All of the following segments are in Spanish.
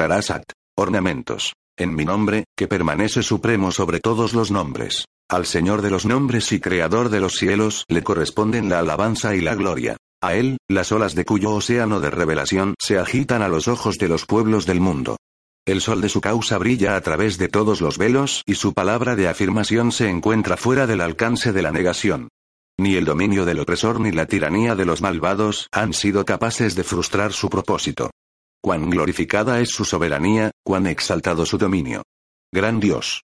Tarasat. Ornamentos. En mi nombre, que permanece supremo sobre todos los nombres. Al Señor de los nombres y Creador de los cielos le corresponden la alabanza y la gloria. A Él, las olas de cuyo océano de revelación se agitan a los ojos de los pueblos del mundo. El sol de su causa brilla a través de todos los velos y su palabra de afirmación se encuentra fuera del alcance de la negación. Ni el dominio del opresor ni la tiranía de los malvados han sido capaces de frustrar su propósito. Cuán glorificada es su soberanía, cuán exaltado su dominio. Gran Dios.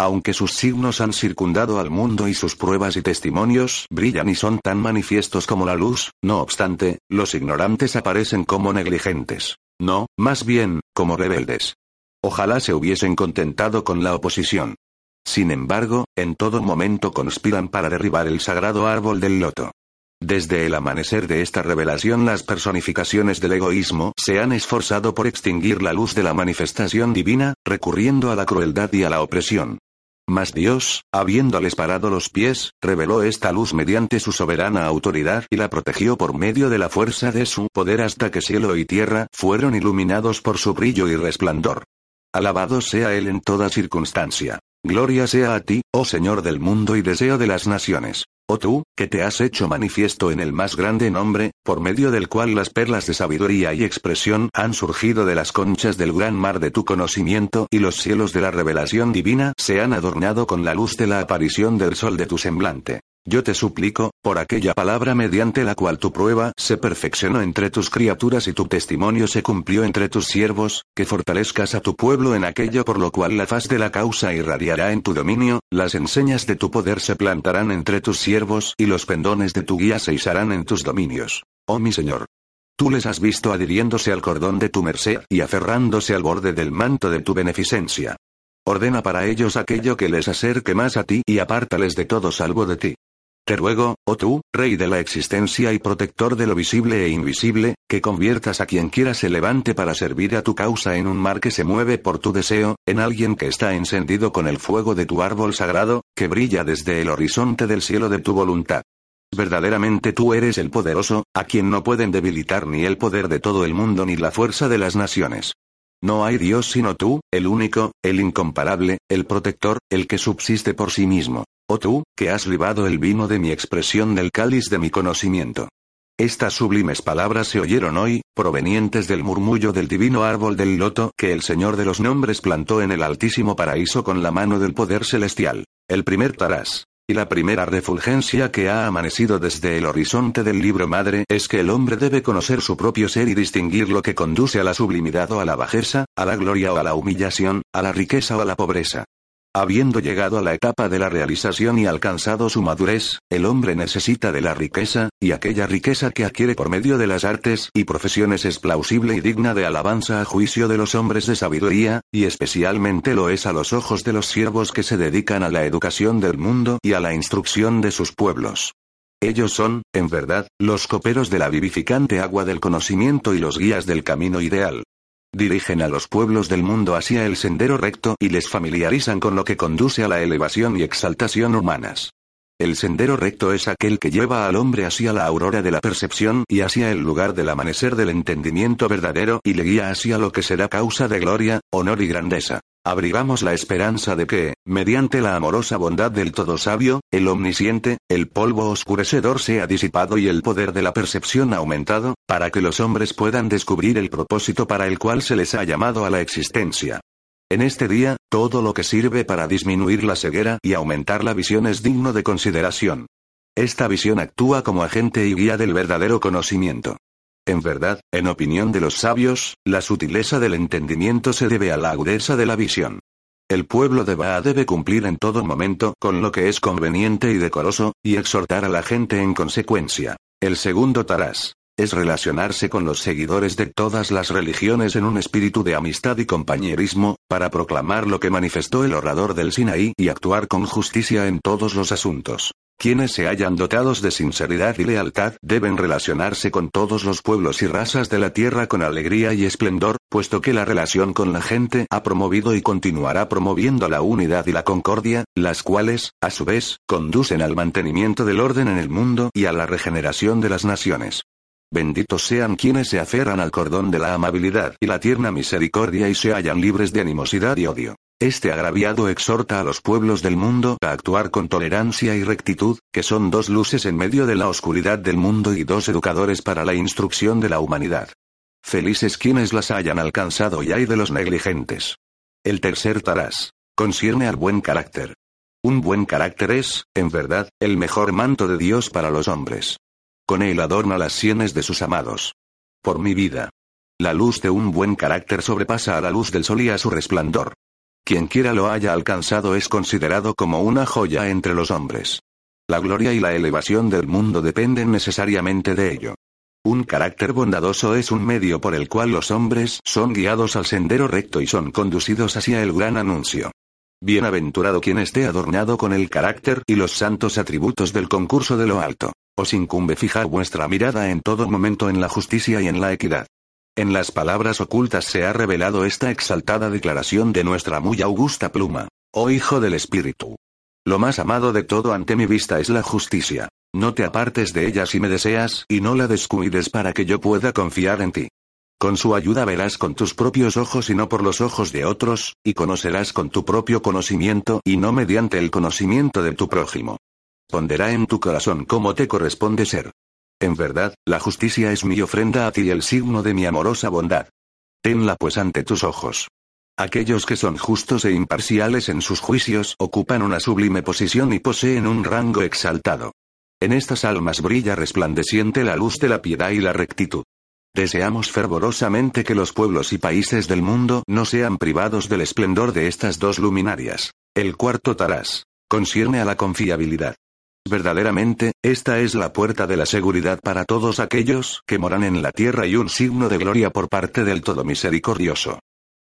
Aunque sus signos han circundado al mundo y sus pruebas y testimonios brillan y son tan manifiestos como la luz, no obstante, los ignorantes aparecen como negligentes. No, más bien, como rebeldes. Ojalá se hubiesen contentado con la oposición. Sin embargo, en todo momento conspiran para derribar el sagrado árbol del loto. Desde el amanecer de esta revelación las personificaciones del egoísmo se han esforzado por extinguir la luz de la manifestación divina, recurriendo a la crueldad y a la opresión. Mas Dios, habiéndoles parado los pies, reveló esta luz mediante su soberana autoridad y la protegió por medio de la fuerza de su poder hasta que cielo y tierra fueron iluminados por su brillo y resplandor. Alabado sea Él en toda circunstancia. Gloria sea a ti, oh Señor del mundo y deseo de las naciones. Oh tú, que te has hecho manifiesto en el más grande nombre, por medio del cual las perlas de sabiduría y expresión han surgido de las conchas del gran mar de tu conocimiento y los cielos de la revelación divina se han adornado con la luz de la aparición del sol de tu semblante. Yo te suplico, por aquella palabra mediante la cual tu prueba se perfeccionó entre tus criaturas y tu testimonio se cumplió entre tus siervos, que fortalezcas a tu pueblo en aquello por lo cual la faz de la causa irradiará en tu dominio, las enseñas de tu poder se plantarán entre tus siervos y los pendones de tu guía se izarán en tus dominios. Oh mi Señor. Tú les has visto adhiriéndose al cordón de tu merced y aferrándose al borde del manto de tu beneficencia. Ordena para ellos aquello que les acerque más a ti y apártales de todo salvo de ti. Te ruego, oh tú, Rey de la existencia y protector de lo visible e invisible, que conviertas a quien quiera se levante para servir a tu causa en un mar que se mueve por tu deseo, en alguien que está encendido con el fuego de tu árbol sagrado, que brilla desde el horizonte del cielo de tu voluntad. Verdaderamente tú eres el poderoso, a quien no pueden debilitar ni el poder de todo el mundo ni la fuerza de las naciones. No hay Dios sino tú, el único, el incomparable, el protector, el que subsiste por sí mismo. Oh tú, que has libado el vino de mi expresión del cáliz de mi conocimiento. Estas sublimes palabras se oyeron hoy, provenientes del murmullo del divino árbol del loto que el Señor de los nombres plantó en el altísimo paraíso con la mano del poder celestial. El primer Tarás. Y la primera refulgencia que ha amanecido desde el horizonte del libro madre es que el hombre debe conocer su propio ser y distinguir lo que conduce a la sublimidad o a la bajeza, a la gloria o a la humillación, a la riqueza o a la pobreza. Habiendo llegado a la etapa de la realización y alcanzado su madurez, el hombre necesita de la riqueza, y aquella riqueza que adquiere por medio de las artes y profesiones es plausible y digna de alabanza a juicio de los hombres de sabiduría, y especialmente lo es a los ojos de los siervos que se dedican a la educación del mundo y a la instrucción de sus pueblos. Ellos son, en verdad, los coperos de la vivificante agua del conocimiento y los guías del camino ideal. Dirigen a los pueblos del mundo hacia el sendero recto y les familiarizan con lo que conduce a la elevación y exaltación humanas. El sendero recto es aquel que lleva al hombre hacia la aurora de la percepción y hacia el lugar del amanecer del entendimiento verdadero y le guía hacia lo que será causa de gloria, honor y grandeza. Abrigamos la esperanza de que, mediante la amorosa bondad del todo sabio, el omnisciente, el polvo oscurecedor sea disipado y el poder de la percepción aumentado, para que los hombres puedan descubrir el propósito para el cual se les ha llamado a la existencia. En este día, todo lo que sirve para disminuir la ceguera y aumentar la visión es digno de consideración. Esta visión actúa como agente y guía del verdadero conocimiento. En verdad, en opinión de los sabios, la sutileza del entendimiento se debe a la agudeza de la visión. El pueblo de Baá debe cumplir en todo momento con lo que es conveniente y decoroso, y exhortar a la gente en consecuencia. El segundo Tarás es relacionarse con los seguidores de todas las religiones en un espíritu de amistad y compañerismo, para proclamar lo que manifestó el orador del Sinaí y actuar con justicia en todos los asuntos. Quienes se hayan dotados de sinceridad y lealtad deben relacionarse con todos los pueblos y razas de la tierra con alegría y esplendor, puesto que la relación con la gente ha promovido y continuará promoviendo la unidad y la concordia, las cuales, a su vez, conducen al mantenimiento del orden en el mundo y a la regeneración de las naciones. Benditos sean quienes se aferran al cordón de la amabilidad y la tierna misericordia y se hallan libres de animosidad y odio. Este agraviado exhorta a los pueblos del mundo a actuar con tolerancia y rectitud, que son dos luces en medio de la oscuridad del mundo y dos educadores para la instrucción de la humanidad. Felices quienes las hayan alcanzado y hay de los negligentes. El tercer tarás. Concierne al buen carácter. Un buen carácter es, en verdad, el mejor manto de Dios para los hombres. Con él adorna las sienes de sus amados. Por mi vida. La luz de un buen carácter sobrepasa a la luz del sol y a su resplandor. Quien quiera lo haya alcanzado es considerado como una joya entre los hombres. La gloria y la elevación del mundo dependen necesariamente de ello. Un carácter bondadoso es un medio por el cual los hombres son guiados al sendero recto y son conducidos hacia el gran anuncio. Bienaventurado quien esté adornado con el carácter y los santos atributos del concurso de lo alto. Os incumbe fijar vuestra mirada en todo momento en la justicia y en la equidad. En las palabras ocultas se ha revelado esta exaltada declaración de nuestra muy augusta pluma. Oh Hijo del Espíritu. Lo más amado de todo ante mi vista es la justicia. No te apartes de ella si me deseas y no la descuides para que yo pueda confiar en ti. Con su ayuda verás con tus propios ojos y no por los ojos de otros, y conocerás con tu propio conocimiento y no mediante el conocimiento de tu prójimo. Ponderá en tu corazón cómo te corresponde ser. En verdad, la justicia es mi ofrenda a ti y el signo de mi amorosa bondad. Tenla pues ante tus ojos. Aquellos que son justos e imparciales en sus juicios ocupan una sublime posición y poseen un rango exaltado. En estas almas brilla resplandeciente la luz de la piedad y la rectitud. Deseamos fervorosamente que los pueblos y países del mundo no sean privados del esplendor de estas dos luminarias. El cuarto tarás. Concierne a la confiabilidad. Verdaderamente, esta es la puerta de la seguridad para todos aquellos que moran en la tierra y un signo de gloria por parte del Todo Misericordioso.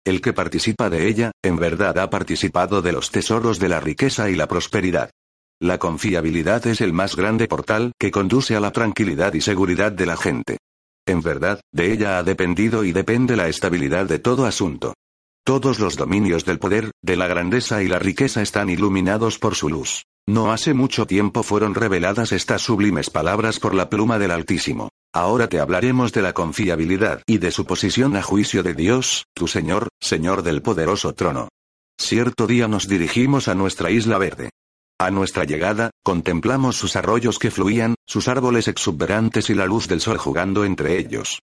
El que participa de ella, en verdad ha participado de los tesoros de la riqueza y la prosperidad. La confiabilidad es el más grande portal que conduce a la tranquilidad y seguridad de la gente. En verdad, de ella ha dependido y depende la estabilidad de todo asunto. Todos los dominios del poder, de la grandeza y la riqueza están iluminados por su luz. No hace mucho tiempo fueron reveladas estas sublimes palabras por la pluma del Altísimo. Ahora te hablaremos de la confiabilidad y de su posición a juicio de Dios, tu Señor, Señor del poderoso trono. Cierto día nos dirigimos a nuestra isla verde. A nuestra llegada, contemplamos sus arroyos que fluían, sus árboles exuberantes y la luz del sol jugando entre ellos.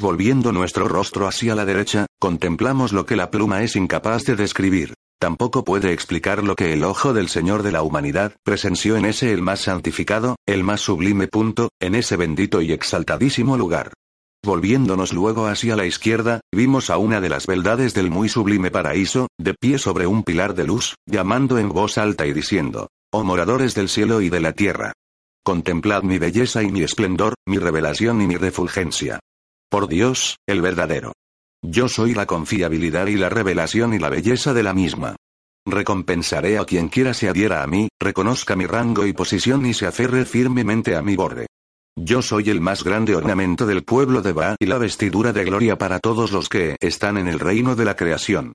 Volviendo nuestro rostro hacia la derecha, contemplamos lo que la pluma es incapaz de describir. Tampoco puede explicar lo que el ojo del Señor de la humanidad presenció en ese el más santificado, el más sublime punto, en ese bendito y exaltadísimo lugar. Volviéndonos luego hacia la izquierda, vimos a una de las beldades del muy sublime paraíso, de pie sobre un pilar de luz, llamando en voz alta y diciendo, Oh moradores del cielo y de la tierra. Contemplad mi belleza y mi esplendor, mi revelación y mi refulgencia. Por Dios, el verdadero. Yo soy la confiabilidad y la revelación y la belleza de la misma. Recompensaré a quien quiera se adhiera a mí, reconozca mi rango y posición y se aferre firmemente a mi borde. Yo soy el más grande ornamento del pueblo de Ba y la vestidura de gloria para todos los que están en el reino de la creación.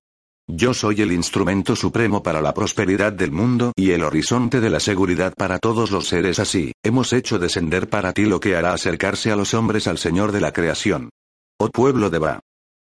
Yo soy el instrumento supremo para la prosperidad del mundo y el horizonte de la seguridad para todos los seres así. Hemos hecho descender para ti lo que hará acercarse a los hombres al Señor de la creación. Oh pueblo de Ba.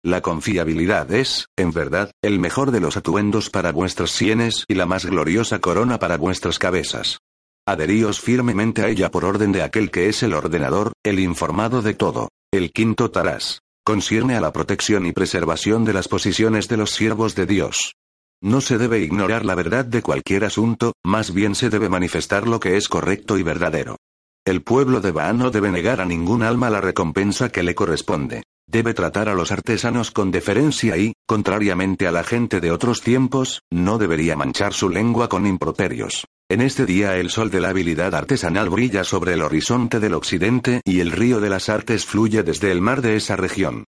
La confiabilidad es, en verdad, el mejor de los atuendos para vuestras sienes y la más gloriosa corona para vuestras cabezas. Adheríos firmemente a ella por orden de aquel que es el ordenador, el informado de todo. El quinto tarás. Concierne a la protección y preservación de las posiciones de los siervos de Dios. No se debe ignorar la verdad de cualquier asunto, más bien se debe manifestar lo que es correcto y verdadero. El pueblo de Baal no debe negar a ningún alma la recompensa que le corresponde. Debe tratar a los artesanos con deferencia y, contrariamente a la gente de otros tiempos, no debería manchar su lengua con improperios. En este día el sol de la habilidad artesanal brilla sobre el horizonte del occidente y el río de las artes fluye desde el mar de esa región.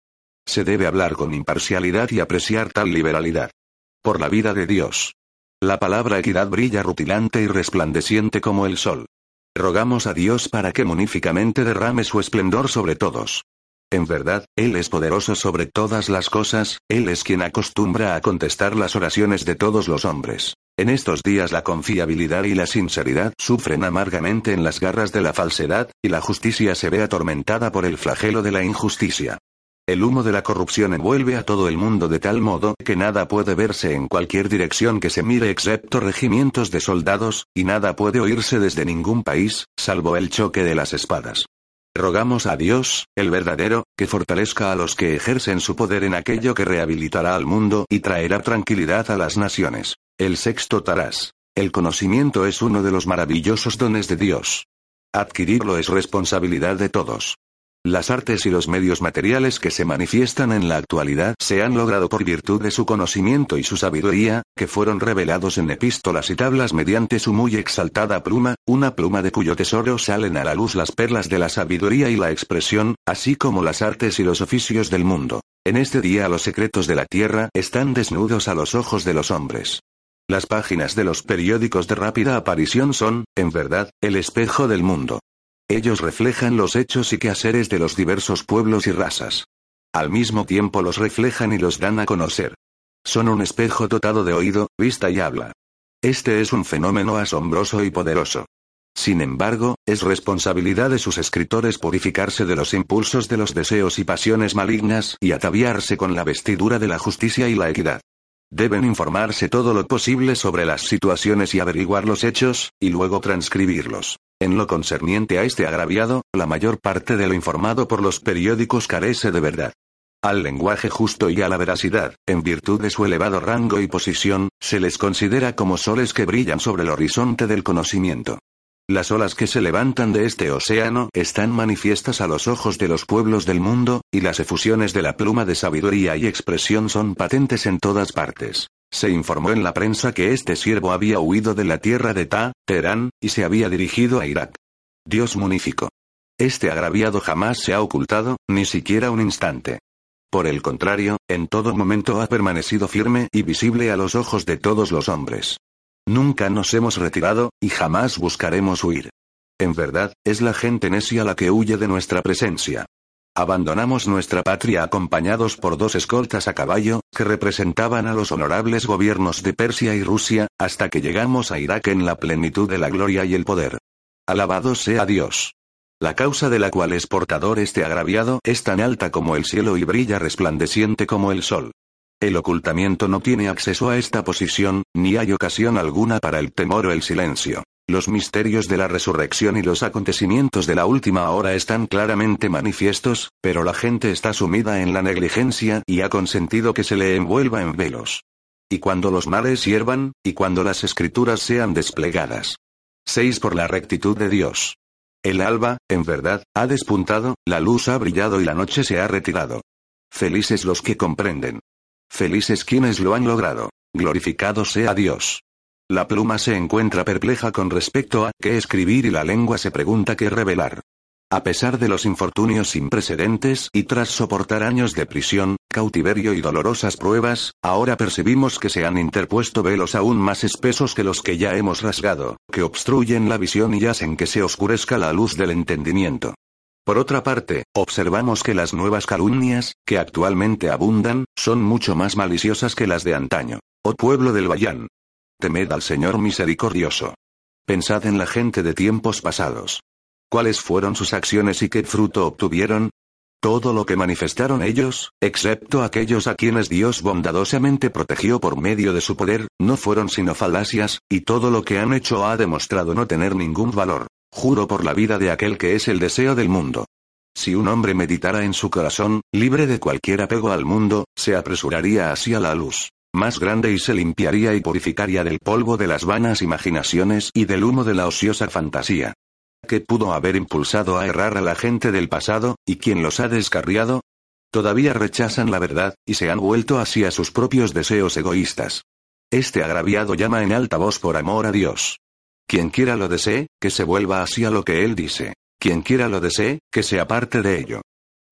Se debe hablar con imparcialidad y apreciar tal liberalidad. Por la vida de Dios. La palabra equidad brilla rutilante y resplandeciente como el sol. Rogamos a Dios para que muníficamente derrame su esplendor sobre todos. En verdad, Él es poderoso sobre todas las cosas, Él es quien acostumbra a contestar las oraciones de todos los hombres. En estos días la confiabilidad y la sinceridad sufren amargamente en las garras de la falsedad, y la justicia se ve atormentada por el flagelo de la injusticia. El humo de la corrupción envuelve a todo el mundo de tal modo que nada puede verse en cualquier dirección que se mire excepto regimientos de soldados, y nada puede oírse desde ningún país, salvo el choque de las espadas. Rogamos a Dios, el verdadero, que fortalezca a los que ejercen su poder en aquello que rehabilitará al mundo y traerá tranquilidad a las naciones. El sexto Tarás. El conocimiento es uno de los maravillosos dones de Dios. Adquirirlo es responsabilidad de todos. Las artes y los medios materiales que se manifiestan en la actualidad se han logrado por virtud de su conocimiento y su sabiduría, que fueron revelados en epístolas y tablas mediante su muy exaltada pluma, una pluma de cuyo tesoro salen a la luz las perlas de la sabiduría y la expresión, así como las artes y los oficios del mundo. En este día los secretos de la tierra están desnudos a los ojos de los hombres. Las páginas de los periódicos de rápida aparición son, en verdad, el espejo del mundo. Ellos reflejan los hechos y quehaceres de los diversos pueblos y razas. Al mismo tiempo los reflejan y los dan a conocer. Son un espejo dotado de oído, vista y habla. Este es un fenómeno asombroso y poderoso. Sin embargo, es responsabilidad de sus escritores purificarse de los impulsos de los deseos y pasiones malignas y ataviarse con la vestidura de la justicia y la equidad. Deben informarse todo lo posible sobre las situaciones y averiguar los hechos, y luego transcribirlos. En lo concerniente a este agraviado, la mayor parte de lo informado por los periódicos carece de verdad. Al lenguaje justo y a la veracidad, en virtud de su elevado rango y posición, se les considera como soles que brillan sobre el horizonte del conocimiento. Las olas que se levantan de este océano están manifiestas a los ojos de los pueblos del mundo, y las efusiones de la pluma de sabiduría y expresión son patentes en todas partes. Se informó en la prensa que este siervo había huido de la tierra de Ta, Teherán, y se había dirigido a Irak. Dios munifico. Este agraviado jamás se ha ocultado, ni siquiera un instante. Por el contrario, en todo momento ha permanecido firme y visible a los ojos de todos los hombres. Nunca nos hemos retirado, y jamás buscaremos huir. En verdad, es la gente necia la que huye de nuestra presencia. Abandonamos nuestra patria acompañados por dos escoltas a caballo, que representaban a los honorables gobiernos de Persia y Rusia, hasta que llegamos a Irak en la plenitud de la gloria y el poder. Alabado sea Dios. La causa de la cual es portador este agraviado es tan alta como el cielo y brilla resplandeciente como el sol. El ocultamiento no tiene acceso a esta posición, ni hay ocasión alguna para el temor o el silencio. Los misterios de la resurrección y los acontecimientos de la última hora están claramente manifiestos, pero la gente está sumida en la negligencia y ha consentido que se le envuelva en velos. Y cuando los males hiervan, y cuando las escrituras sean desplegadas. 6. Por la rectitud de Dios. El alba, en verdad, ha despuntado, la luz ha brillado y la noche se ha retirado. Felices los que comprenden. Felices quienes lo han logrado. Glorificado sea Dios. La pluma se encuentra perpleja con respecto a qué escribir y la lengua se pregunta qué revelar. A pesar de los infortunios sin precedentes y tras soportar años de prisión, cautiverio y dolorosas pruebas, ahora percibimos que se han interpuesto velos aún más espesos que los que ya hemos rasgado, que obstruyen la visión y hacen que se oscurezca la luz del entendimiento. Por otra parte, observamos que las nuevas calumnias, que actualmente abundan, son mucho más maliciosas que las de antaño. Oh pueblo del Bayán, Temed al Señor misericordioso. Pensad en la gente de tiempos pasados. ¿Cuáles fueron sus acciones y qué fruto obtuvieron? Todo lo que manifestaron ellos, excepto aquellos a quienes Dios bondadosamente protegió por medio de su poder, no fueron sino falacias, y todo lo que han hecho ha demostrado no tener ningún valor. Juro por la vida de aquel que es el deseo del mundo. Si un hombre meditara en su corazón, libre de cualquier apego al mundo, se apresuraría hacia la luz más grande y se limpiaría y purificaría del polvo de las vanas imaginaciones y del humo de la ociosa fantasía. ¿Qué pudo haber impulsado a errar a la gente del pasado, y quién los ha descarriado? Todavía rechazan la verdad, y se han vuelto así a sus propios deseos egoístas. Este agraviado llama en alta voz por amor a Dios. Quien quiera lo desee, que se vuelva así a lo que él dice. Quien quiera lo desee, que se aparte de ello.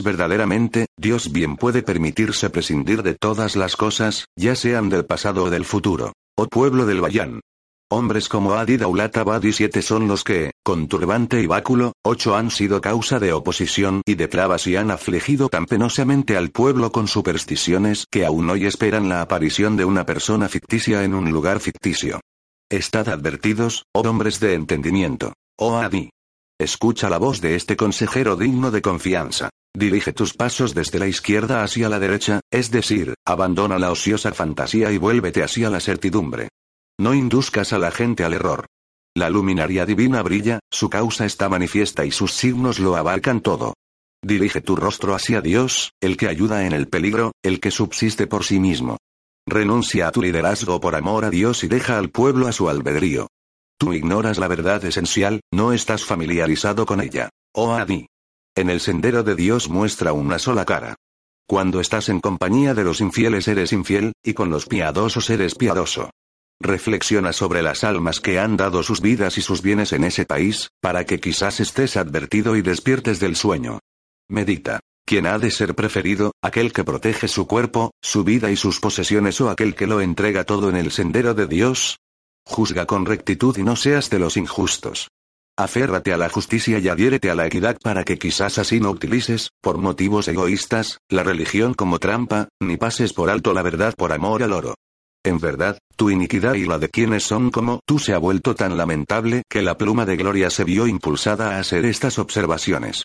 Verdaderamente, Dios bien puede permitirse prescindir de todas las cosas, ya sean del pasado o del futuro. Oh pueblo del Bayán. Hombres como Adi Daulat Abadi siete son los que, con turbante y báculo, ocho han sido causa de oposición y de trabas y han afligido tan penosamente al pueblo con supersticiones que aún hoy esperan la aparición de una persona ficticia en un lugar ficticio. Estad advertidos, oh hombres de entendimiento. Oh Adi. Escucha la voz de este consejero digno de confianza. Dirige tus pasos desde la izquierda hacia la derecha, es decir, abandona la ociosa fantasía y vuélvete hacia la certidumbre. No induzcas a la gente al error. La luminaria divina brilla, su causa está manifiesta y sus signos lo abarcan todo. Dirige tu rostro hacia Dios, el que ayuda en el peligro, el que subsiste por sí mismo. Renuncia a tu liderazgo por amor a Dios y deja al pueblo a su albedrío. Tú ignoras la verdad esencial, no estás familiarizado con ella. Oh Adi. En el sendero de Dios muestra una sola cara. Cuando estás en compañía de los infieles eres infiel, y con los piadosos eres piadoso. Reflexiona sobre las almas que han dado sus vidas y sus bienes en ese país, para que quizás estés advertido y despiertes del sueño. Medita. ¿Quién ha de ser preferido, aquel que protege su cuerpo, su vida y sus posesiones o aquel que lo entrega todo en el sendero de Dios? Juzga con rectitud y no seas de los injustos. Aférrate a la justicia y adhiérete a la equidad para que quizás así no utilices, por motivos egoístas, la religión como trampa, ni pases por alto la verdad por amor al oro. En verdad, tu iniquidad y la de quienes son como tú se ha vuelto tan lamentable que la pluma de gloria se vio impulsada a hacer estas observaciones.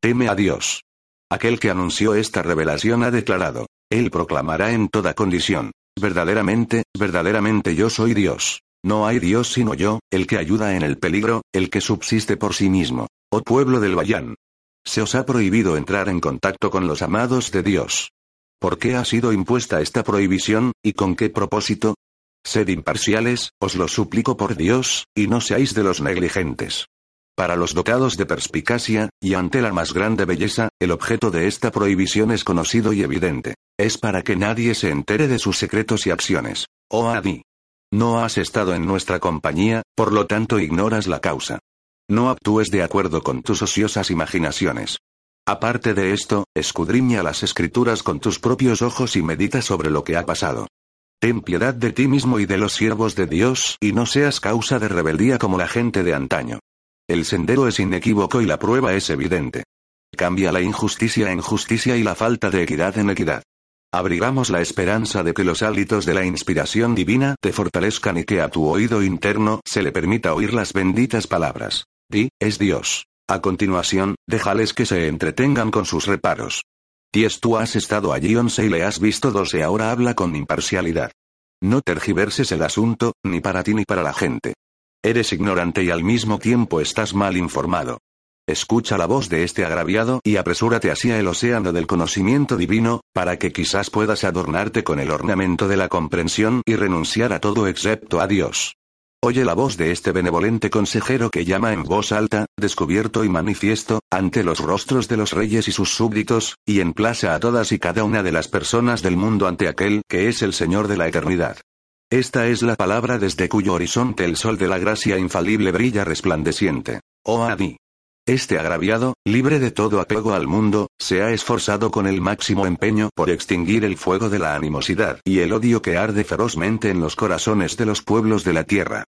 Teme a Dios. Aquel que anunció esta revelación ha declarado, Él proclamará en toda condición. Verdaderamente, verdaderamente yo soy Dios. No hay Dios sino yo, el que ayuda en el peligro, el que subsiste por sí mismo. Oh pueblo del Bayán. Se os ha prohibido entrar en contacto con los amados de Dios. ¿Por qué ha sido impuesta esta prohibición, y con qué propósito? Sed imparciales, os lo suplico por Dios, y no seáis de los negligentes. Para los dotados de perspicacia, y ante la más grande belleza, el objeto de esta prohibición es conocido y evidente. Es para que nadie se entere de sus secretos y acciones. Oh Adi. No has estado en nuestra compañía, por lo tanto ignoras la causa. No actúes de acuerdo con tus ociosas imaginaciones. Aparte de esto, escudriña las escrituras con tus propios ojos y medita sobre lo que ha pasado. Ten piedad de ti mismo y de los siervos de Dios, y no seas causa de rebeldía como la gente de antaño. El sendero es inequívoco y la prueba es evidente. Cambia la injusticia en justicia y la falta de equidad en equidad. Abrigamos la esperanza de que los hálitos de la inspiración divina te fortalezcan y que a tu oído interno se le permita oír las benditas palabras. Di, es Dios. A continuación, déjales que se entretengan con sus reparos. Ties tú has estado allí once y le has visto doce ahora habla con imparcialidad. No tergiverses el asunto, ni para ti ni para la gente. Eres ignorante y al mismo tiempo estás mal informado. Escucha la voz de este agraviado y apresúrate hacia el océano del conocimiento divino, para que quizás puedas adornarte con el ornamento de la comprensión y renunciar a todo excepto a Dios. Oye la voz de este benevolente consejero que llama en voz alta, descubierto y manifiesto, ante los rostros de los reyes y sus súbditos, y emplaza a todas y cada una de las personas del mundo ante aquel que es el Señor de la eternidad. Esta es la palabra desde cuyo horizonte el sol de la gracia infalible brilla resplandeciente. Oh Adi. Este agraviado, libre de todo apego al mundo, se ha esforzado con el máximo empeño por extinguir el fuego de la animosidad y el odio que arde ferozmente en los corazones de los pueblos de la tierra.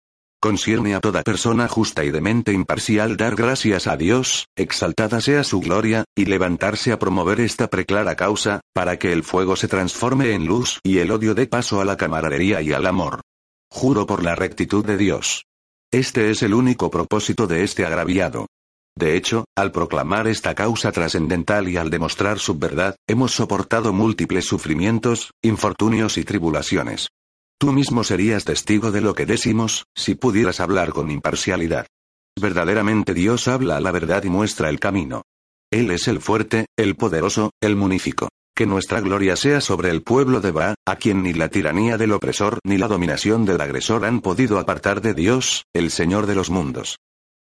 Concierne a toda persona justa y de mente imparcial dar gracias a Dios, exaltada sea su gloria, y levantarse a promover esta preclara causa, para que el fuego se transforme en luz y el odio dé paso a la camaradería y al amor. Juro por la rectitud de Dios. Este es el único propósito de este agraviado. De hecho, al proclamar esta causa trascendental y al demostrar su verdad, hemos soportado múltiples sufrimientos, infortunios y tribulaciones. Tú mismo serías testigo de lo que decimos, si pudieras hablar con imparcialidad. Verdaderamente Dios habla la verdad y muestra el camino. Él es el fuerte, el poderoso, el munífico. Que nuestra gloria sea sobre el pueblo de Ba, a quien ni la tiranía del opresor ni la dominación del agresor han podido apartar de Dios, el Señor de los mundos.